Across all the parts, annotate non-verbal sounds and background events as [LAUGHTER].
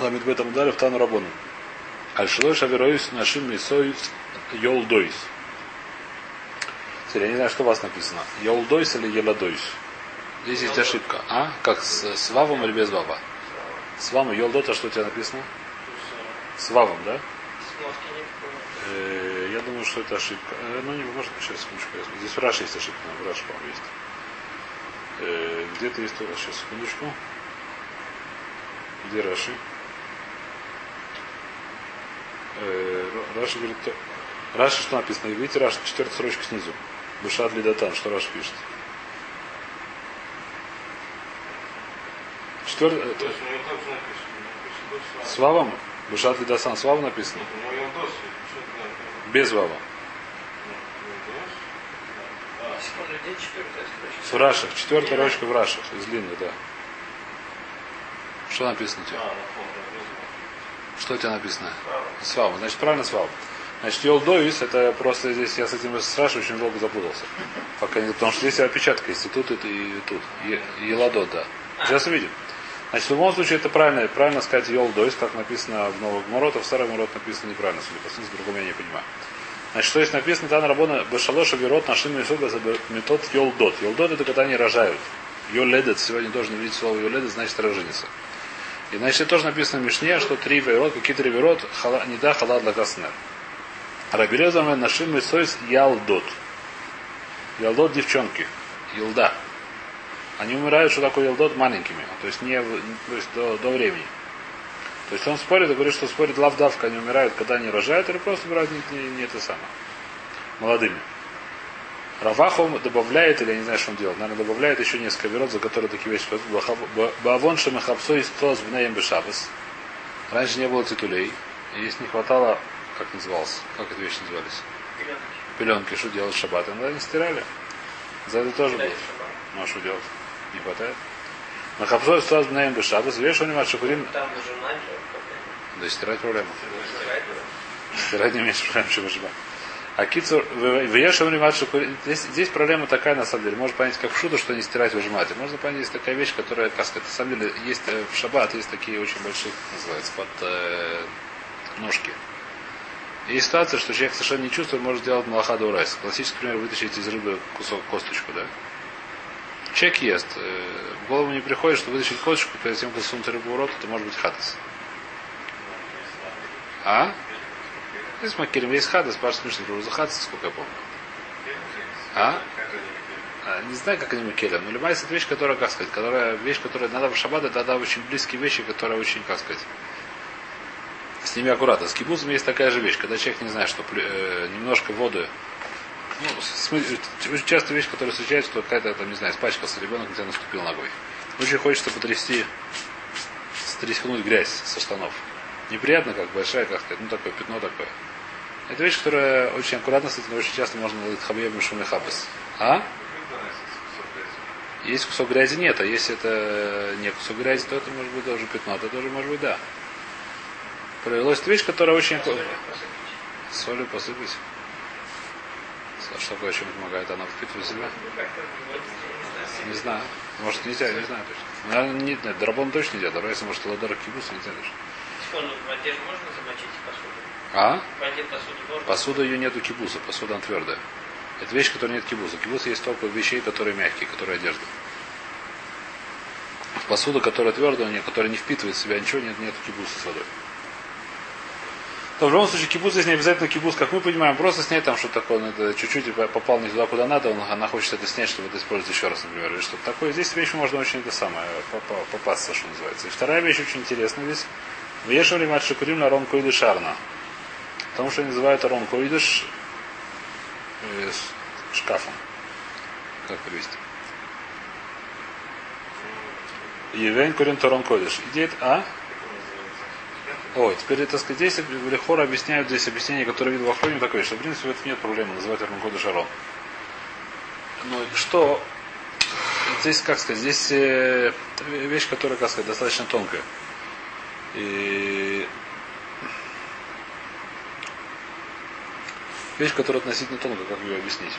Ламит в этом ударе в Тану Рабону. Альшилой Шавероюс нашим лисой Йолдойс. Теперь я не знаю, что у вас написано. Йолдойс или Еладойс? Здесь есть ошибка. А? Как с, с вавом или без вава? С вавом Йолдота, что у тебя написано? С вавом, да? Э, я думаю, что это ошибка. Э, ну, не может, сейчас, секундочку. Здесь в Раше есть ошибка, в Раше, по-моему, есть. Э, где-то есть тоже. Сейчас, секундочку. Где Раши? Э, Раши говорит, Раши что написано? Видите, Раши, четвертая строчка снизу. Бушат Лидатан, что Раши пишет? Четвертый. С Вавом? Бушат Лидасан с Вавом написано? Без Вава. В Рашах. Четвертая рочка в Рашах. Из длинной, да. Что написано у тебя? Что у тебя написано? Свава. Значит, правильно свава. Значит, Йолдоис, это просто здесь я с этим спрашиваю, очень долго запутался. Пока не, потому что здесь опечатка есть и тут, и, и тут. И, Еладот, да. Сейчас увидим. Значит, в любом случае это правильно, правильно сказать Йолдоис, как написано в Новых Морот, а в Старых Морот написано неправильно, судя по смыслу, другом я не понимаю. Значит, что есть написано, там работа Башалоша Верот нашим Исуга за метод Йолдот. Йолдот это когда они рожают. Йоледет, сегодня должен видеть слово Йоледет, значит роженица. И значит, тоже написано в Мишне, что три верот, какие три верот, не да халат для каснер. Рабелезам нашим и сойс ялдот. Ялдот девчонки. Елда. Они умирают, что такое елдот, маленькими. То есть, не, то есть до, до времени. То есть он спорит и говорит, что спорит лавдавка, они умирают, когда они рожают, или просто умирают не, не, не это самое. Молодыми. Равахом добавляет, или я не знаю, что он делает, наверное, добавляет еще несколько верот, за которые такие вещи. Бавон шамахапсо из тос бнеем бешабас. Раньше не было титулей. И если не хватало, как назывался, как эти вещи назывались? Пеленки. Пеленки, что делать в шаббат? Иногда не стирали. За это тоже было. Ну а что делать? Не хватает. Махапсо из тос бнеем бешабас. Веш он шахурим. Там уже Да стирать проблема. Стирать не меньше проблем, чем шаббат. А кицур, здесь, здесь проблема такая, на самом деле. Можно понять, как в шуту, что не стирать выжимать. Можно понять, есть такая вещь, которая, как сказать, на самом деле, есть э, в шаббат, есть такие очень большие, называется, под э, ножки. Есть ситуация, что человек совершенно не чувствует, может сделать малахада урайс. Классический пример, вытащить из рыбы кусок, косточку, да? Человек ест. Э, в голову не приходит, что вытащить косточку, перед тем, как сунуть рыбу в рот, это может быть хатас. А? Здесь Макирим есть хадас, Паш Мишна про хадас, сколько я помню. А? а? Не знаю, как они Макелем, но любая вещь, которая, как сказать, которая, вещь, которая надо в шаббат, это тогда очень близкие вещи, которые очень, как сказать, с ними аккуратно. С кибузом есть такая же вещь, когда человек не знает, что э, немножко воды ну, очень часто вещь, которая встречается, что какая-то, там, не знаю, испачкался ребенок, где наступил ногой. Очень хочется потрясти, стряхнуть грязь со штанов. Неприятно, как большая, как сказать, ну такое пятно такое. Это вещь, которая очень аккуратно с этим очень часто можно ловить хабьем шум хабас. А? Есть кусок грязи, нет, а если это не кусок грязи, то это может быть тоже пятно, это тоже может быть да. Провелась вещь, которая очень... Солью посыпать. Что такое, чем помогает? Она впитывает в себя? Не знаю. Может нельзя, не знаю точно. Наверное, нет, нет, драбон точно нельзя. Давай, если может ладар кибус, нельзя точно. В воде можно замочить посуду? А? Воде посуду можно? Посуда ее нету кибуса, посуда она твердая. Это вещь, которая нет кибуса. Кибус есть только вещей, которые мягкие, которые одежда. Посуда, которая твердая, которая не впитывает в себя ничего, нет, нет кибуса с водой. То в любом случае кибуз здесь не обязательно кибуз, как мы понимаем, просто снять там что-то такое, надо чуть-чуть попал не туда, куда надо, он, она хочет это снять, чтобы это использовать еще раз, например, или что-то такое. Здесь вещь можно очень это самое, попасться, что называется. И вторая вещь очень интересная здесь. Вешали мать шикурим на рон койды шарна. Потому что они называют арон койдыш э, шкафом. Как перевести? Евен курин торон койдыш. Идея, а? Ой, теперь, так сказать, здесь Лехора объясняют здесь объяснение, которое видел в Охроне, такое, что в принципе в этом нет проблемы называть Армагода Шарон. Ну что, здесь, как сказать, здесь э, вещь, которая, как сказать, достаточно тонкая. И вещь, которая относительно тонкая, как ее объяснить.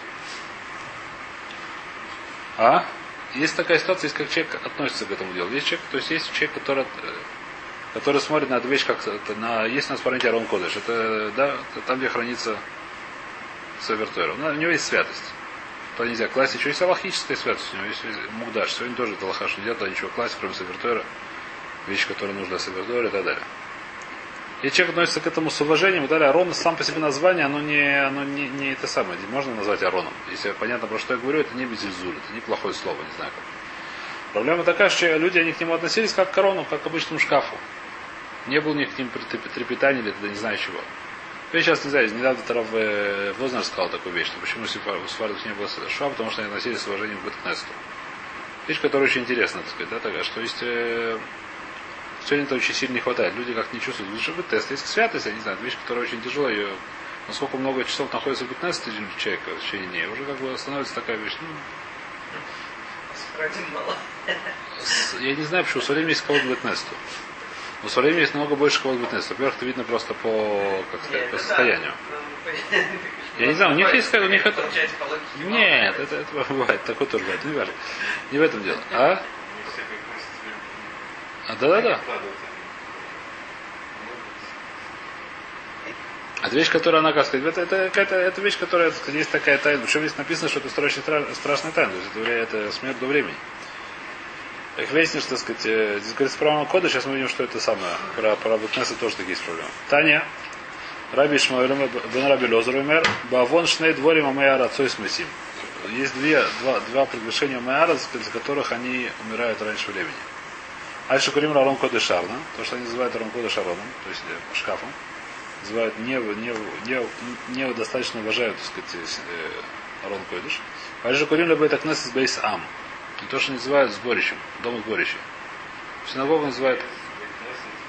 А? Есть такая ситуация, есть как человек относится к этому делу. Есть человек, то есть есть человек, который который смотрит на эту вещь как на есть у нас понятие Арон Кодыш. Это да, там, где хранится Савертойра. У него есть святость. То нельзя класть еще есть аллахическая святость. У него есть Мугдаш. Сегодня тоже это лохаш не делает, ничего класть, кроме Савертойра. Вещи, которые нужны для Савертойра и так далее. И человек относится к этому с уважением и далее. Арон сам по себе название, оно не, оно не, не это самое. Можно назвать Ароном. Если понятно, про что я говорю, это не безильзуль, это не плохое слово, не знаю как. Проблема такая, что люди они к нему относились как к корону, как к обычному шкафу. Не было у них к ним трепетания или тогда не знаю чего. Я сейчас не знаю, недавно Тарав Вознер сказал такую вещь, что почему у Сфардов не было шва, потому что они относились с уважением к Беткнесту. Вещь, которая очень интересна, так сказать, да, такая, что есть э, Сегодня это очень сильно не хватает. Люди как не чувствуют. Лучше бы тест. Есть святость, я не знаю, вещь, которая очень тяжелая. Ее, насколько много часов находится в 15 человека в течение дней, уже как бы становится такая вещь. Ну, я не знаю, почему. В время есть кого-то Бетнесту. Но в время есть намного больше кого-то Бетнесту. Во-первых, это видно просто по, как сказать, по состоянию. Я не знаю, у них есть как у них это. Нет, это, это бывает, такое тоже бывает, не важно. Не в этом дело. А? А, да-да-да. Это вещь, которая она, как сказать, это, это, это, это вещь, которая, сказать, есть такая тайна. Причем здесь написано, что это очень страшная тайна. То есть это, смерть до времени. Их выяснишь, так сказать, э, здесь говорится про кода, сейчас мы видим, что это самое. Про, про Бутнеса тоже такие есть проблемы. Таня, Раби Ишмаэль, Бен Раби Лозер, Бавон Шней Дворим Амаяр Отцой Смесим. Есть две, два, два приглашения Майара, за которых они умирают раньше времени. Альша Курим Рарон Коды Шарна, то, что они называют Рарон Коды Шароном, то есть э, шкафом, называют не, не, не, не достаточно уважают, так сказать, э, Арон Койдыш. Альша Курим Лабайт Акнесис Бейс Ам. То, что называют сборищем, дом сборища. Синагогу называют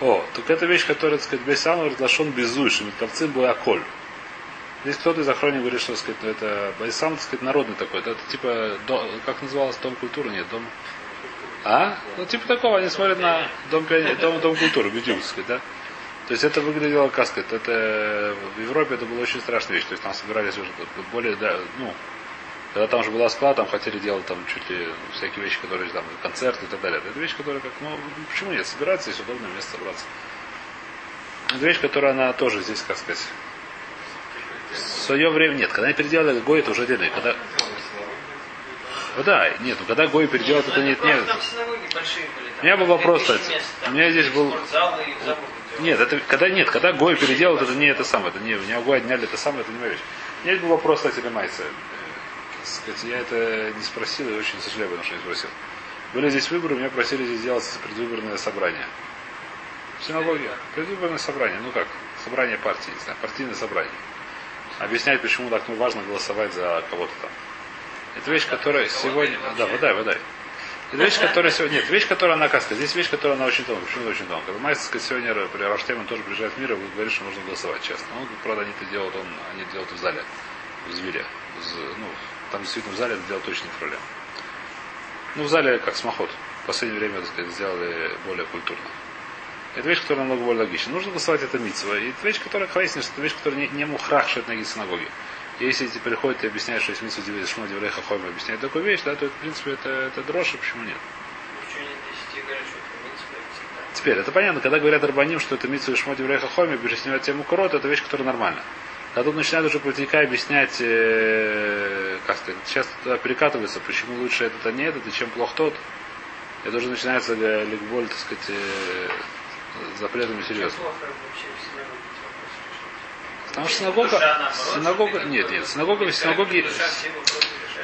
о, так это вещь, которая, так сказать, Бейс Ам разглашен безуйшим, и ковцим был аколь. Здесь кто-то из охранников говорит, что сказать, ну, это Байсам, так сказать, народный такой. Это, это типа, до, как называлось, дом культуры? Нет, дом а? Ну, типа такого, они смотрят на дом, дом, культуры, Бедюмский, да? То есть это выглядело, как сказать, это в Европе это была очень страшная вещь. То есть там собирались уже более, да, ну, когда там уже была склад, там хотели делать там чуть ли всякие вещи, которые там, концерты и так далее. Это вещь, которая как, ну, почему нет, собираться, здесь удобное место собраться. Это вещь, которая она тоже здесь, как сказать, в свое время, нет, когда они переделали Гой, это уже отдельно. Когда, ну да, нет, ну когда Гой переделает, это нет, нет. У меня был вопрос, кстати. У меня здесь был... Нет, это когда нет, когда Гой переделал, это не это самое, это не, у меня Гой отняли это самое, это не моя вещь. У меня был вопрос, кстати, для Майса. Сказать, я это не спросил и очень сожалею, потому что не спросил. Были здесь выборы, меня просили здесь сделать предвыборное собрание. В синагоге. Предвыборное собрание. Ну как? Собрание партии, не знаю, партийное собрание. Объяснять, почему так ну, важно голосовать за кого-то там. Это вещь, которая сегодня... Да, вода, вода. Это вещь, которая сегодня... Нет, вещь, которая она каска. Здесь вещь, которая она очень тонкая. Почему очень тонкая? Майстер сегодня при Раштеме тоже приезжает в мир и говорит, что нужно голосовать честно. Он, правда, они это делают, он, они делают в зале, в Звере. Ну, там действительно в зале это делать точно не проблема. Ну, в зале как смоход. В последнее время, так сказать, сделали более культурно. Это вещь, которая намного более логична. Нужно голосовать это митцва. И это вещь, которая хвастнешь, это вещь, которая не, не мухрах, что это ноги синагоги. Если ты приходит и объясняешь, что есть митсу шмо девреха хойма объясняет такую вещь, да, то это, в принципе это, это дрожь, почему нет? Теперь, это понятно, когда говорят Арбаним, что это митсу шмо девреха хойма, объясняют тему курот, это вещь, которая нормальна. Когда тут начинают уже политика объяснять, э, как сказать, сейчас туда перекатывается, почему лучше этот, а не этот, и чем плох тот, это уже начинается ликболь, так сказать, э, запретами серьезно. Потому что синагога, синагога, нет, нет, синагога, синагоге,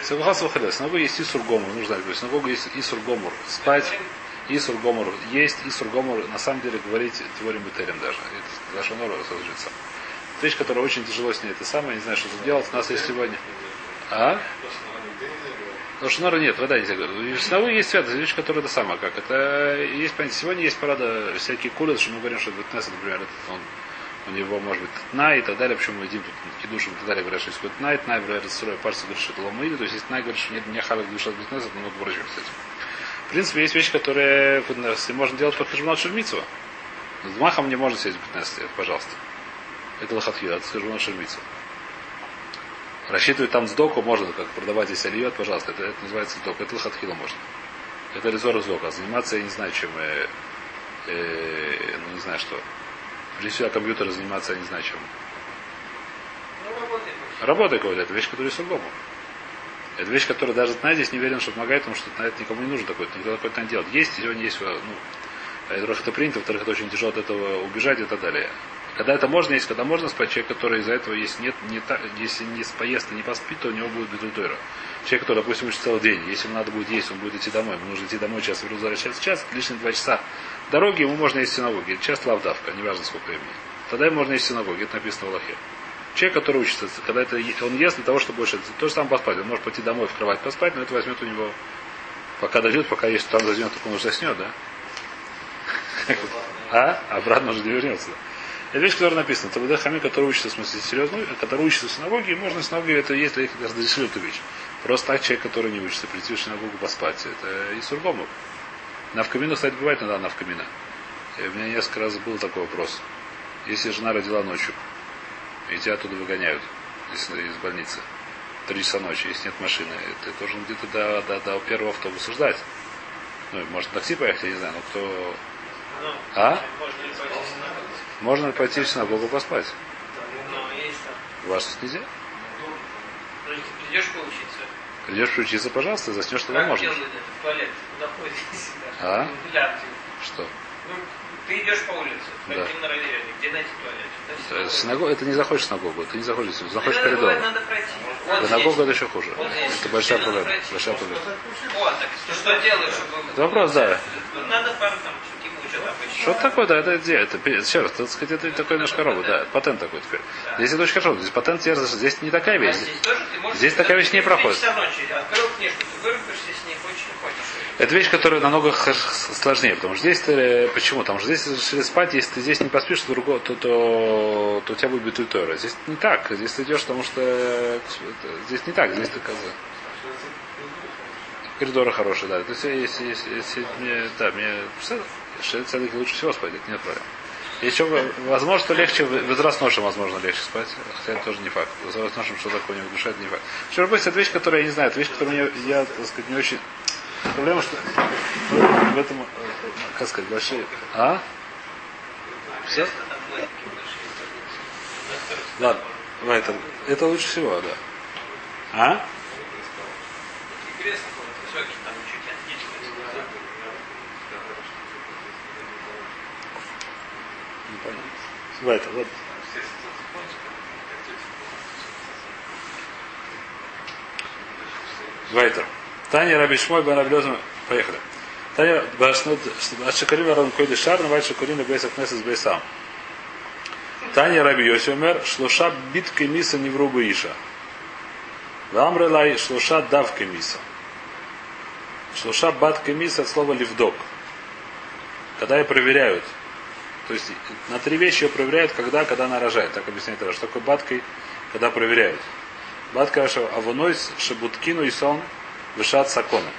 согласно в синагога есть Исур Гомор, нужно знать, синагога есть Исур Гомор, спать, Исур Гомор, есть Исур Гомор, на самом деле говорить теорием Бетерем даже, это даже Нора разложится. Вещь, которая очень тяжело с ней, это самое, не знаю, что тут делать, у нас есть сегодня. А? Потому что Нора нет, вода нельзя говорить. В синагоге есть святость, вещь, которая это самое, как это, есть понятие, сегодня есть парада всякие кулы, что мы говорим, что Бетнес, например, это он у него может быть тна и так далее, почему мы едим тут кидушим и так далее, говорят, что есть какой-то тна, тна, говорят, сырой парс говорит, что это ломаиды, то есть если тна говорит, что нет, не халак душа бизнес, это много врачей этим. В принципе, есть вещи, которые можно делать по хижманат шельмицу. С махом не можно сесть 15 лет, пожалуйста. Это лохатхила, это хижманат шельмицу. Рассчитывать там сдоку можно, как продавать здесь альет, пожалуйста, это, это называется сдок, это лохатхила можно. Это резор сдока. Заниматься я не знаю, чем э, э, ну не знаю что. Прежде всего компьютер заниматься, я не знаю чем. Ну, работает. Работа какой-то, это вещь, которая другому. Это вещь, которая даже Тна здесь не уверен, что помогает, потому что на это никому не нужно такой, никто такой не делать. Есть, сегодня есть, ну, во-первых, это принято, во-вторых, это очень тяжело от этого убежать и так далее. Когда это можно, есть, когда можно спать, человек, который из-за этого, если нет, не та, если не поест и не поспит, то у него будет бедультойра. Человек, который, допустим, учит целый день, если ему надо будет есть, он будет идти домой, ему нужно идти домой, час возвращаться час, лишние два часа дороги, ему можно есть в синагоге. Час лавдавка, неважно сколько времени. Тогда ему можно есть в синагоге, это написано в Аллахе. Человек, который учится, когда это он ест для того, чтобы больше, то же самое поспать. Он может пойти домой в кровать поспать, но это возьмет у него, пока дойдет, пока есть, там возьмет, только он уже заснет, да? А? Обратно уже не вернется. Это вещь, которая написана. Это ВД Хами, который учится, в смысле, серьезно, который учится в синагоге, и можно в синагоге, это есть, их разрешили эту вещь. Просто так человек, который не учится, прийти в синагогу поспать, это и сургому. Навкамина, кстати, бывает иногда навкамина. И у меня несколько раз был такой вопрос. Если жена родила ночью, и тебя оттуда выгоняют из, из больницы, три часа ночи, если нет машины, ты должен где-то до, до, до первого автобуса ждать. Ну, может, такси поехать, я не знаю, но кто... Ну, А? Можно ли пойти в синагогу? Поспать. Но есть там. У вас тут нельзя? Ну, придешь поучиться. Придешь учиться, пожалуйста, заснешь, Как можно. В? [LAUGHS] А? Что? Ну, ты идешь по улице, Да. пойди на равере, где найти туалет? Да, Э. Синагога, это не заходишь в синагогу, ты не заходишь, в заходишь в коридор. Вот Синагога это еще хуже. Вот. Это большая проблема. Большая проблема. О, так что делаешь, вопрос, да. Надо пару там что. Что такое, да, это где? Это, еще раз, так сказать, это такой наш корова, да, патент такой теперь. Здесь это очень хорошо, здесь патент терзаешь, здесь не такая А вещь. здесь ты можешь... Здесь такая вещь не проходит. Это вещь, которая намного сложнее, потому что здесь ты, почему? Потому что здесь решили спать, если ты здесь не поспишь, то, другого, то, то, то у тебя будет битультора. Здесь не так, здесь ты идешь, потому что это- здесь не так, здесь ты козы. Коридоры хорошие, да. То есть, если, если, если да, мне шесть целых лучше всего спать, это нет проблем. Еще, возможно, что легче, возрастношим, возможно, легче спать, хотя это тоже не факт. Возрастношим, что такое не душа, это не факт. Что быть, это вещь, которая я не знаю, это вещь, которую мне, я, так сказать, не очень... Проблема, что в этом, э, как сказать, большие... А? Все? Ладно, в этом. Это лучше всего, да. А? И кресло будет высокий, там чуть отлично. Непонятно. Это, вот. Вайтер. Таня Раби Шмой Бен Раблезом. Поехали. Таня Ашакарим Арон Койды Шар, Навай Шакурин Бейсах Несес Бейсам. Таня Раби Йосимер, Шлуша битка миса не врубу Иша. Вамрелай шлуша давка миса. Шлуша батка миса от слова ливдок. Когда ее проверяют. То есть на три вещи ее проверяют, когда, когда она рожает. Так объясняет Раш. Что такое баткой, когда проверяют. Батка авунойс шабуткину и сон вышат сакона.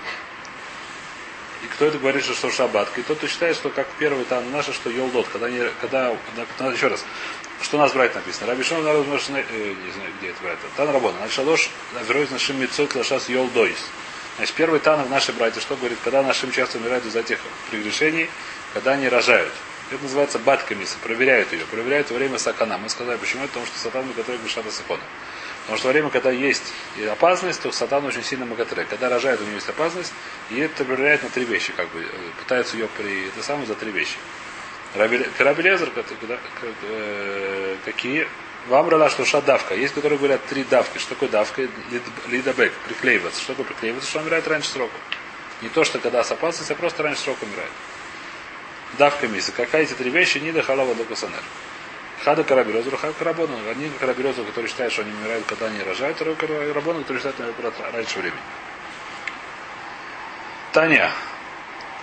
И кто это говорит, что что шабатка? И тот, кто считает, что как первый там наша, что елдот, когда не, когда, надо еще раз, что у нас брать написано. Раби Шон народ может, э, не знаю, где это брать. Тан Рабона. Значит, шалош, верой нашим мецот лашас елдойс. Значит, первый тан в нашей братья, что говорит, когда нашим часто умирают из-за тех прегрешений, когда они рожают. Это называется баткамиса, проверяют ее, проверяют во время сакана. Мы сказали, почему? Потому что сатан готовит грешата сакона. Потому что во время, когда есть опасность, то сатан очень сильно магатре. Когда рожает, у него есть опасность, и это проверяет на три вещи, как бы, пытаются ее при... Это самое за три вещи. Карабелезер, какие? Вам рала, что давка. Есть, которые говорят три давки. Что такое давка? Лидабек, приклеиваться. Что такое приклеиваться? Что он умирает раньше срока. Не то, что когда с опасностью, а просто раньше срока умирает. Давка миса. Какая эти три вещи? Нида халава до косанер. Хада караберозу, хада карабону. Одни караберозу, которые считают, что они умирают, когда они рожают, второй карабону, которые считают, что они умирают раньше времени. Таня.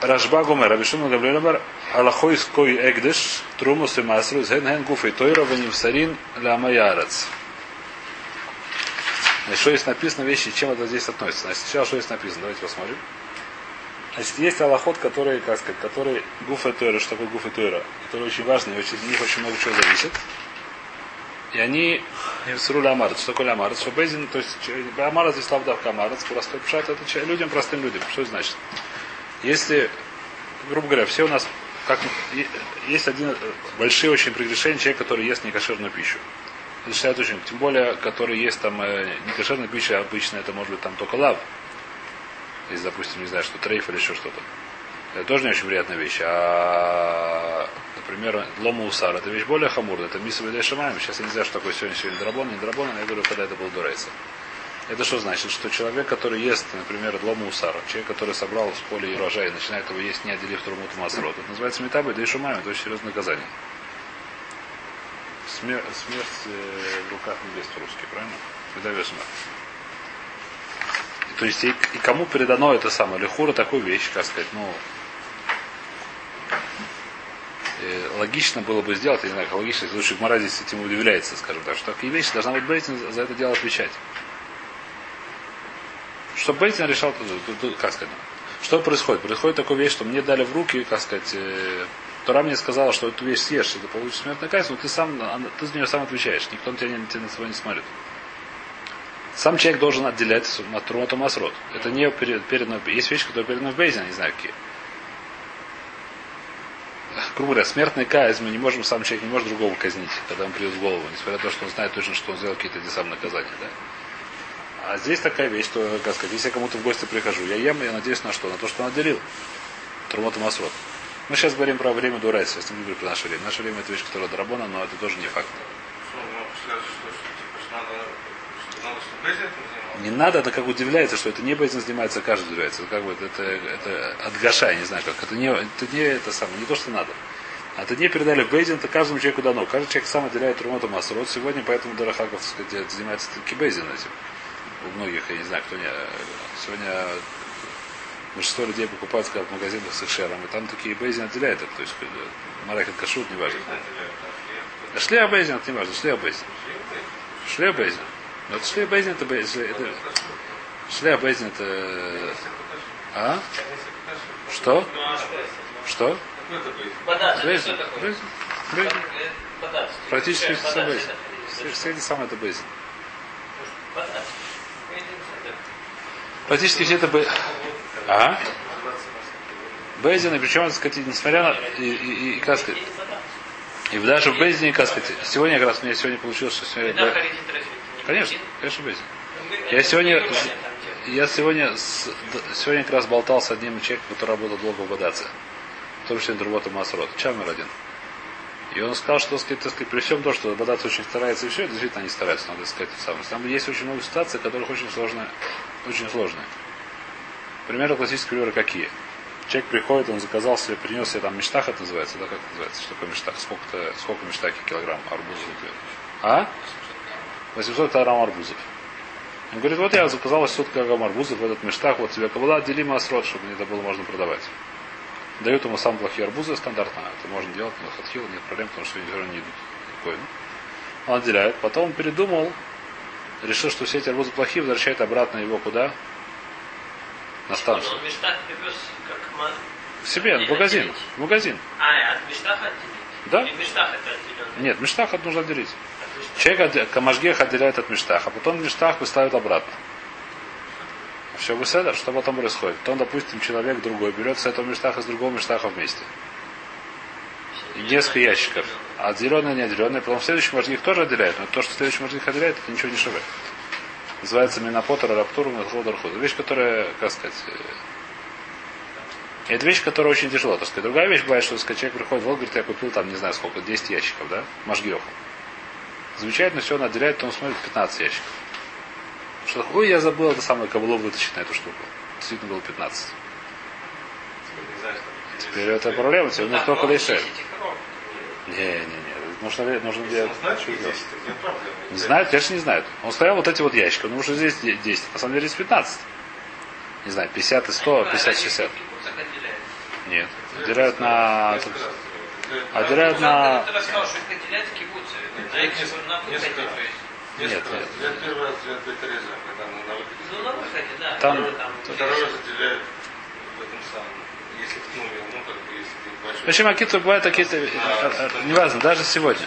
Рашба Гомер, Рабишума Гавлелемар, Аллахой Ской Эгдеш, Трумус и Масру, Зен Ген Гуф и Тойра, Ванивсарин, Ляма Ярец. Значит, что есть написано вещи, чем это здесь относится. Значит, сначала что есть написано, давайте посмотрим. Значит, есть аллахот, который, как сказать, который гуф и тойра, что такое гуф и тойра, который очень важный, очень, от них очень много чего зависит. И они не всрули амарец. Что такое амарец? Что Безин, то есть амарец здесь лавдавка амарец, простой пшат, это людям, простым людям. Что это значит? Если, грубо говоря, все у нас как, есть один э, большой очень прегрешение человек, который ест некошерную пищу. Это считают очень, тем более, который есть там э, некошерная пища, обычно это может быть там только лав. Если, допустим, не знаю, что трейф или еще что-то. Это тоже не очень приятная вещь. А, например, лома усар, это вещь более хамурная. Это мисс шамаем. Сейчас я не знаю, что такое сегодня сегодня драбон, не драбон, я говорю, когда это был дурейса. Это что значит? Что человек, который ест, например, лому усара, человек, который собрал с поля и урожай и начинает его есть, не отделив трумут масрот, это называется метабы, да и шумаем, это очень серьезное наказание. Смер- смерть э, в руках небес по-русски, правильно? Медаве смерть. То есть и, и кому передано это самое, лихура такую вещь, как сказать, ну, э, логично было бы сделать, я не знаю, логично, если лучше Гмара здесь этим удивляется, скажем так, что такие вещи должна быть Брейтин за это дело отвечать. Чтобы Бейтин решал, как сказать, что происходит? Происходит такая вещь, что мне дали в руки, как сказать, э, Тора мне сказала, что эту вещь съешь, ты получишь смертный казнь, но ты сам, ты за нее сам отвечаешь, никто на тебя, на тебя на свой не смотрит. Сам человек должен отделять от Трумата Масрот. Это не перед, передано, есть вещи, которые переданы в Бейзе, не знаю какие. Грубо говоря, смертный казнь, мы не можем, сам человек не может другого казнить, когда он придет в голову, несмотря на то, что он знает точно, что он сделал какие-то эти самые наказания. Да? А здесь такая вещь, что, как сказать, если я кому-то в гости прихожу, я ем, я надеюсь на что? На то, что он отделил. Трумота Масрот. Мы сейчас говорим про время Дурайса, если не говорим про наше время. Наше время это вещь, которая дорабона, но это тоже не факт. Не надо, это как удивляется, что это не Бейзин занимается, каждый удивляется. Это как бы это, это от Гаша, не знаю как. Это не, это не это самое, не то, что надо. А это не передали в Бейзин, это каждому человеку дано. Каждый человек сам отделяет Румота Масрот. Сегодня поэтому Дарахаков сказать, занимается таки Бейзин этим у многих, я не знаю, кто не... Сегодня большинство людей покупают сказать, в магазинах с экшером, и там такие бейзин отделяют это. То есть марахет кашут, не важно. Шлея бейзин, это не важно, шлея бейзин. Шлея бейзин. Но это шлея бейзин, это бейзин. Это... Шлея бейзин, это... А? Что? Что? Бейзин. Бейзин. Бейзин. Практически все бейзин. Все эти самые это бейзин. Практически все это бы... А? Бейзин, и причем, так сказать, несмотря на... И, и, и, как сказать, и даже в Бейзине, как сказать, сегодня как раз у меня сегодня получилось, что сегодня... Конечно, конечно, Бейзин. Я сегодня... Я сегодня, сегодня как раз болтал с одним человеком, который работал долго в Бадаце. В том числе работа Масрот. Чамер один. И он сказал, что, сказать, так сказать, при всем том, что Бадац очень старается и все, действительно они стараются, надо сказать, самое. Там есть очень много ситуаций, которых очень сложно очень сложные. Примеры классического примеры какие? Человек приходит, он заказал себе, принес себе там мечтах, это называется, да, как это называется, что такое мечтах? Сколько-то, сколько мечтаки килограмм арбузов? А? 800 килограмм арбузов. Он говорит, вот я заказал 800 килограмм арбузов в этот мештах, вот тебе кабала, дели масрот, чтобы мне это было можно продавать. Дают ему самые плохие арбузы стандартно. Это можно делать, но хатхил нет проблем, потому что они все равно не идут. Такой, ну. Он отделяет. Потом передумал, решил, что все эти арбузы плохие, возвращает обратно его куда? На станцию. К себе, в магазин. В магазин. А, от Миштаха Да? Нет, Миштах нужно отделить. Человек Камашгех отделяет от Миштаха, а потом Миштах выставит обратно. Все выседа, что потом происходит? Потом, допустим, человек другой берет с этого Миштаха с другого Миштаха вместе. И несколько ящиков. А отделенные, не отделенные. Потом следующий мажгих тоже отделяет. Но то, что следующий мажгих отделяет, это ничего не шеве. Называется Минапотер, Раптур, Мехлодар Вещь, которая, как сказать, э, это вещь, которая очень тяжело. Так сказать. Другая вещь бывает, что сказать, человек приходит в Волг, говорит, я купил там, не знаю сколько, 10 ящиков, да, Машгиоху. Замечательно, все он отделяет, то он смотрит 15 ящиков. Что, ой, я забыл это самое кабулу вытащить на эту штуку. Действительно было 15. Теперь это проблема, тебе нужно только лишь. Не, не, не. Нужно, нужно делать. Не знают, конечно, не знают. Он стоял вот эти вот ящики. Ну, уже здесь 10. На самом деле здесь 15. Не знаю, 50 и 100, 50, 60. Нет. Отделяют на... Отделяют на... Нет, нет. Я первый раз когда на выходе. Ну, на выходе, да. Там... Второй раз отделяют в этом самом. Если ну, ну как бы, если ты большой. Почему какие-то бывают какие-то... Неважно, даже сегодня.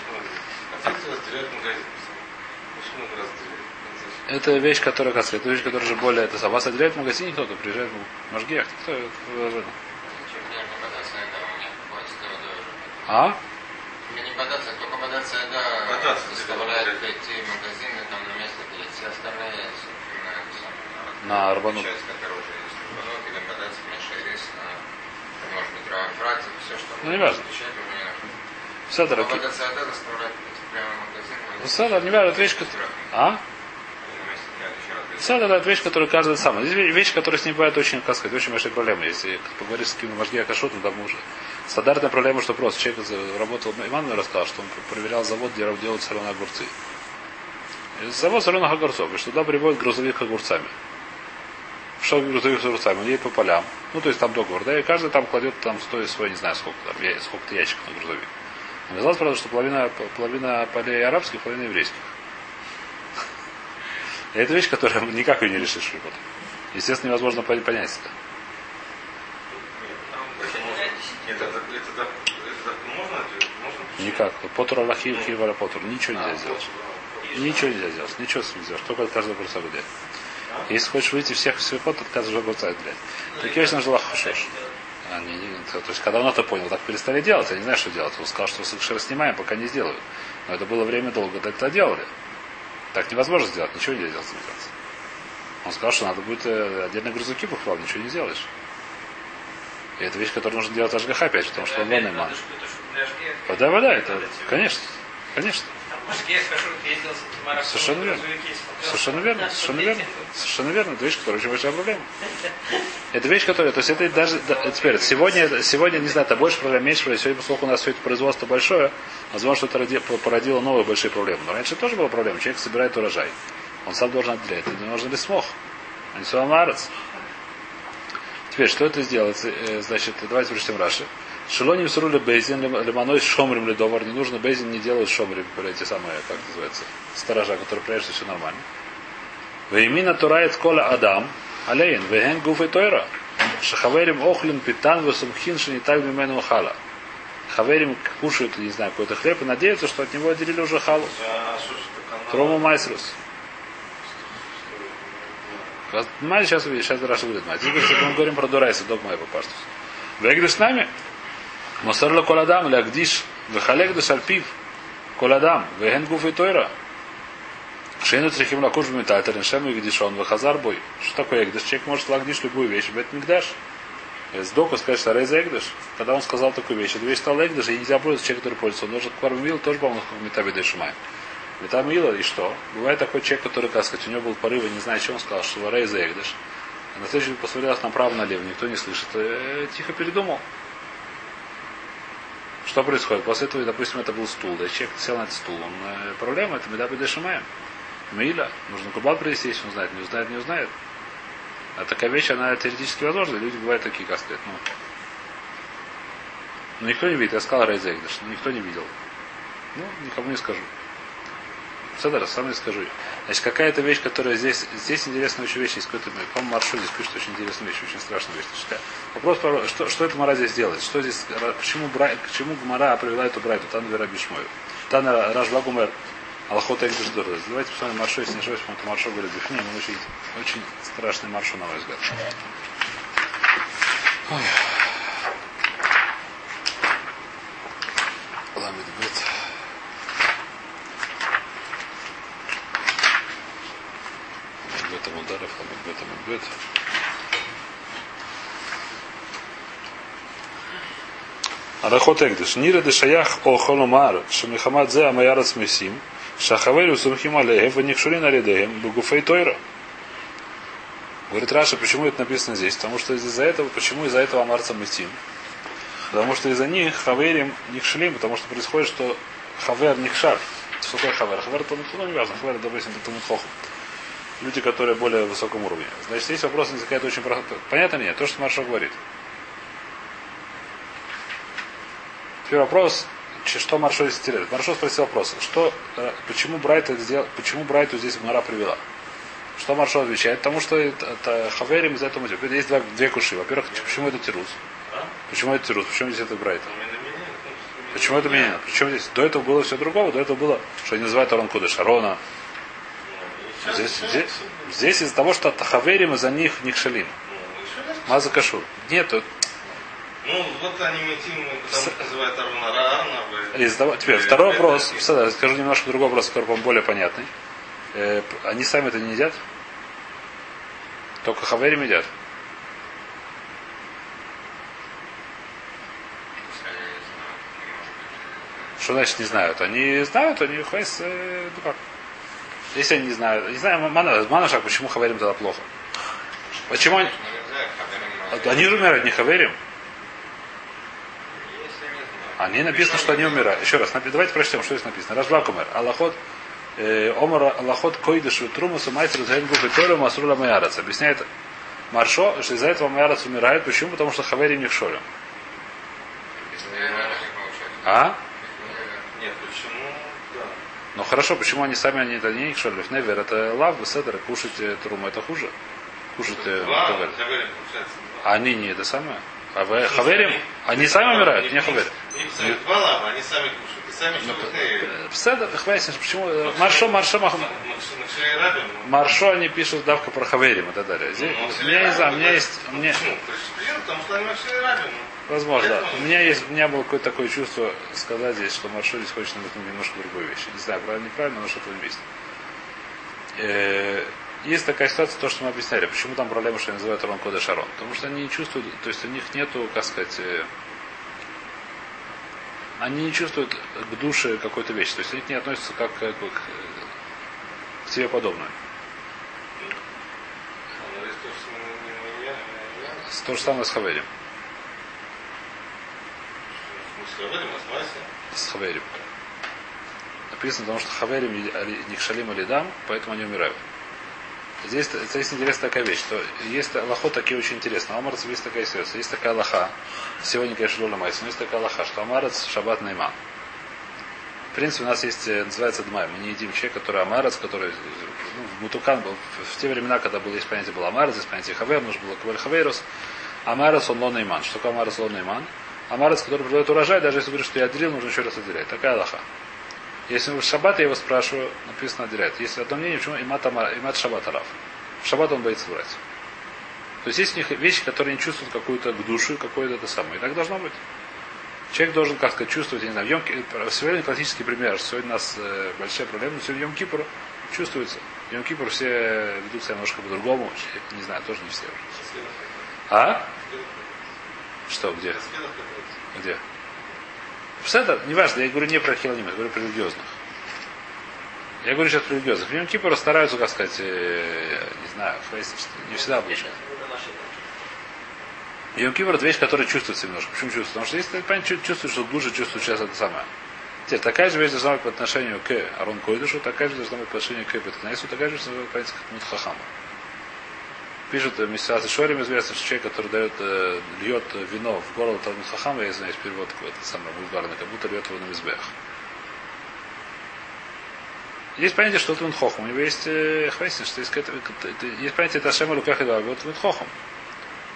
Это вещь, которая, сказать, это вещь, которая уже более... Это, а вас отделяет в магазине кто-то, приезжает в Можгех. Кто, А? Да, там на место делать. Все остальные, собственно, это самое, На Арбанут. часть, которая уже есть Арбанут, или бодаться, на шерис, на, может быть, рафрати, все, что Ну, не важно. Все, дорогие. бодаться, да, заставляет идти прямо в магазин. Ну, Седа, не важно, это вещь, которая... А? Седа, да, это вещь, которую каждый сам. Здесь ве- вещь, которая с ней бывает очень, как сказать, очень большие проблемы. Если поговорить с каким-то мажги Акашотом, там уже. Стандартная проблема, что просто человек работал, мне рассказал, что он проверял завод, где делают соленые огурцы. И завод соленых огурцов, и что туда приводят грузовик огурцами. Шел грузовик с огурцами, он едет по полям. Ну, то есть там договор, да, и каждый там кладет там стоит свой, не знаю, сколько там, сколько-то ящиков на грузовик. Оказалось, правда, что половина, половина полей арабских, половина еврейских. И это вещь, которая [LAUGHS] никак ее не решишь потом. Естественно, невозможно пон- понять это. Никак. Потур Аллахи, Киевара Потур. Ничего нельзя сделать. Ничего нельзя сделать. Ничего с ним сделаешь. Только каждого огурца гулять. Если хочешь выйти всех свекот, от каждого огурца гулять. Такие вещи нужно хошеш. А, не, не, то, то есть, когда он это понял, так перестали делать. Я не знаю, что делать. Он сказал, что совершенно снимаем, пока не сделают. Но это было время долго, так это делали. Так невозможно сделать, ничего нельзя сделать. кажется. Он сказал, что надо будет э, отдельно грузовики похвал, ничего не сделаешь. И это вещь, которую нужно делать АЖГХ опять, потому что он лонный ман. Да, да, да, это, конечно, конечно. Я скажу, ездил с Тимаром. Совершенно верно. Совершенно верно, совершенно верно. Совершенно верно. Это вещь, которая очень большая проблема. Это вещь, которая, то есть это даже, да, теперь, сегодня, сегодня, не знаю, это больше проблем, меньше проблем. Сегодня, поскольку у нас все это производство большое, возможно, что это роди- породило новые большие проблемы. Но раньше тоже была проблема. Человек собирает урожай. Он сам должен отделять. Это нужно ли смог? А не суамарец. Теперь, что это сделать? Э, Значит, давайте прочтем Раши. Шелоним сурули бейзин лиманой шомрим ледовар. Не нужно бейзин не делают шомрим, эти самые, как называется, сторожа, которые проверяют, что все нормально. Веймина турает кола адам, алейн, веген гуфы тойра. Шахаверим охлин питан весумхин шиниталь мимену хала. Хаверим кушают, не знаю, какой-то хлеб и надеются, что от него отделили уже халу. Трому майсрус. Понимаете, сейчас увидите, сейчас Раша будет мать. Здесь мы говорим про Дурайса, док моя попаштус. Вегдиш с нами. Мосарла коладам, лягдиш, вехалегдиш альпив, коладам, веген гуф и тойра. Шейну трихим лакуш бмитальтер, иншем и гдишон, вехазар бой. Что такое эгдиш? Человек может лагдиш любую вещь, бет мигдаш. С доку сказать, что рейз эгдиш. Когда он сказал такую вещь, эта вещь стала эгдиш, и нельзя пользоваться человек, который пользуется. Он должен квармил, тоже, по-моему, как метабе дешимай. Метамила и что? Бывает такой человек, который, как сказать, у него был порыв, и не знаю, что он сказал, что варей заэгдыш. А на следующий день посмотрелся направо-налево, никто не слышит. Тихо передумал. Что происходит? После этого, допустим, это был стул, да, человек сел на этот стул. Он, э, проблема, это меда бедешимаем. Миля. Нужно кубат привести, если он знает. Не узнает, не узнает. А такая вещь, она теоретически возможна. Люди бывают такие, как сказать, ну. Ну, никто не видит. Я сказал Рейза Эгдыш, но никто не видел. Ну, никому не скажу. Седер, сам не скажу. Значит, какая-то вещь, которая здесь, здесь интересная очень вещь, есть какой-то, по-моему, маршрут здесь пишет очень интересную вещь, очень страшную вещь. Значит, вопрос, про- что, что это Мара здесь делает? Что здесь, почему, бра, к чему Мара привела эту брайту? Тан Вера Бишмою. Тан Рашбагумер Алхота Экдуш Давайте посмотрим маршрут, если не ошибаюсь, по-моему, маршрут говорит Бифни, очень, очень страшный маршрут, на мой взгляд. Ой. быть. Арахот Эгдыш. Нира дешаях охоломар, шамихамад зе амаярац месим, шахавелю сумхим алеев, ваникшурин алидеем, бугуфей тойра. Говорит Раша, почему это написано здесь? Потому что из-за этого, почему из-за этого амарца месим? Потому что из-за них хаверим никшилим, потому что происходит, что хавер никшар. Что такое хавер? Хавер то ну, не важно, хавер, допустим, это хоху люди, которые более высоком уровне. Значит, есть вопрос, какая-то очень про- понятно мне, то, что Маршо говорит. Теперь вопрос, что Маршо здесь теряет. Маршо спросил вопрос, что, э, почему Брайт это сделал, почему Брайту здесь Мара привела? Что Маршо отвечает? Потому что это, это Хаверим из этого мотива. Есть два, две куши. Во-первых, почему это Тирус? Почему это Тирус? Почему здесь это Брайт? Почему это меня? Причем здесь? До этого было все другого. До этого было, что они называют Арон Кудыш, Арона. Здесь, здесь, здесь из-за того, что Хаверим из-за них Никшалим. Маза Кашур. Нет, Ну, вот они интимные, потому что называют Арна Арна. Из того- теперь второй вопрос. Скажу немножко другой вопрос, который, по-моему, более понятный. Э, они сами это не едят? Только хаверим едят. Что значит не знают? Они знают, они хайс, э, ну как. Если они не знают. Не знаю, Мана- Манушак, почему хаверим тогда плохо? Почему они... Они же умирают, не хаверим. Они написано, что они умирают. Еще раз, давайте прочтем, что здесь написано. Рашбак умер. Аллахот, э, Омар Аллахот Койдыш Трумасу Майсер Зайн Гуфи Тору Масрула Майарац. Объясняет Маршо, что из-за этого Майарац умирает. Почему? Потому что Хаверим не в шоле. А? Да. Ну хорошо, почему они сами, они это не их шоле. Невер, это лав, седер, кушать э, труму, это хуже. Кушать э, хавер. А они не это самое. А вы хаверим? Они сами умирают, не сами два лава, они сами кушают. Сами Ну, что Седер, хвастишь, почему? э, Маршо, Маршо, ну, Маршо они пишут давка про хаверим и так далее. Здесь, у меня не знаю, у меня есть, у меня, Почему? Потому что они. Возможно, у меня есть, у меня было какое-то такое чувство сказать здесь, что Маршо здесь хочет намекнуть немножко другую вещь. Не знаю, правильно, неправильно, но что-то вместе. Э, Есть такая ситуация, то, что мы объясняли, почему там проблема, что они называют Рон Кода Шарон. Потому что они не чувствуют, то есть у них нету, как сказать, э, они не чувствуют к душе какой-то вещи. То есть они к ней относятся как, как бы к, себе подобное. Говорит, то, не- не- не- не- же самое с Хаверим. В смысле, Хаверим, оставайся. С Хаверим. Написано, потому что Хаверим Никшалим Алидам, поэтому они умирают. Здесь, здесь интересная такая вещь, что есть лохот такие очень интересные. У Амарцев есть такая ситуация. Есть такая лоха. Сегодня, конечно, Лола Майс, но есть такая лоха, что Амарец Шаббат Найман. В принципе, у нас есть, э, называется Дмай. Мы не едим человек, который Амарец, который ну, в Мутукан был. В те времена, когда было, есть понятие был Амарец, есть понятие Хавер, нужно было Каваль Хаверус. Амарец он Лон Найман. Что такое Амарец Лон Найман? Амарец, который продает урожай, даже если говорит, что я отделил, нужно еще раз отделять. Такая лоха. Если в шаббат я его спрашиваю, написано отделяет. Если одно мнение, почему имат, Ама- имат шаббат арав. В шаббат он боится врать. То есть есть у них вещи, которые не чувствуют какую-то душу, какое-то это самое. И так должно быть. Человек должен как-то чувствовать, я не знаю, Йом- сегодня классический пример, сегодня у нас э, большая проблема, но сегодня Йом Кипр чувствуется. Йом Кипр все ведут себя немножко по-другому, не знаю, тоже не все. А? Что, где? Где? Это неважно, я говорю не про хилоним, я говорю про религиозных. Я говорю сейчас про религиозных. В Йом Кипр стараются, как сказать, э, не знаю, не всегда получается. Йом Кипр это вещь, которая чувствуется немножко. Почему чувствуется? Потому что если ты чувствуешь, что душа чувствует сейчас это самое. Теперь такая же вещь должна быть по отношению к Арон Койдышу, такая же должна быть по отношению к Беткнесу, такая же должна быть по отношению к Мудхахаму. Пишут э, Мисиас Шорим известно, что человек, который дает, э, льет вино в горло Талмуд Хахама, я знаю, перевод какой-то самый вульгарный, как будто льет его на мизбех. Есть понятие, что это Хохам. У него есть э, хвестин, что есть, это- есть понятие Ташема Руках и Два, вот Хохам.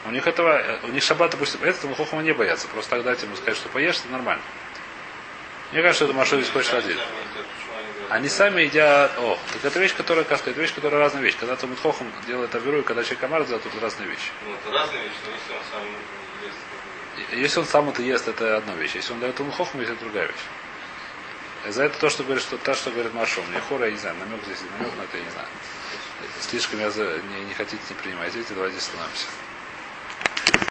У них этого, у них шаббат, допустим, этого Хохама не боятся. Просто так дать ему сказать, что поешь, это нормально. Мне кажется, что это здесь хочет один. Они сами едят... О, так это вещь, которая, как сказать, это вещь, которая разная вещь. Когда Талмуд Хохам делает аверу, и когда человек Амар делает, это разные вещи. Ну, это разные вещи, но если он сам ест, Если он сам это ест, это одна вещь. Если он дает Талмуд Хохам, это другая вещь. За это то, что говорит, что то, что говорит Машо. Мне хора, я не знаю, намек здесь намек на это, я не знаю. Слишком я за- не, не хотите, не принимайте. Давайте остановимся.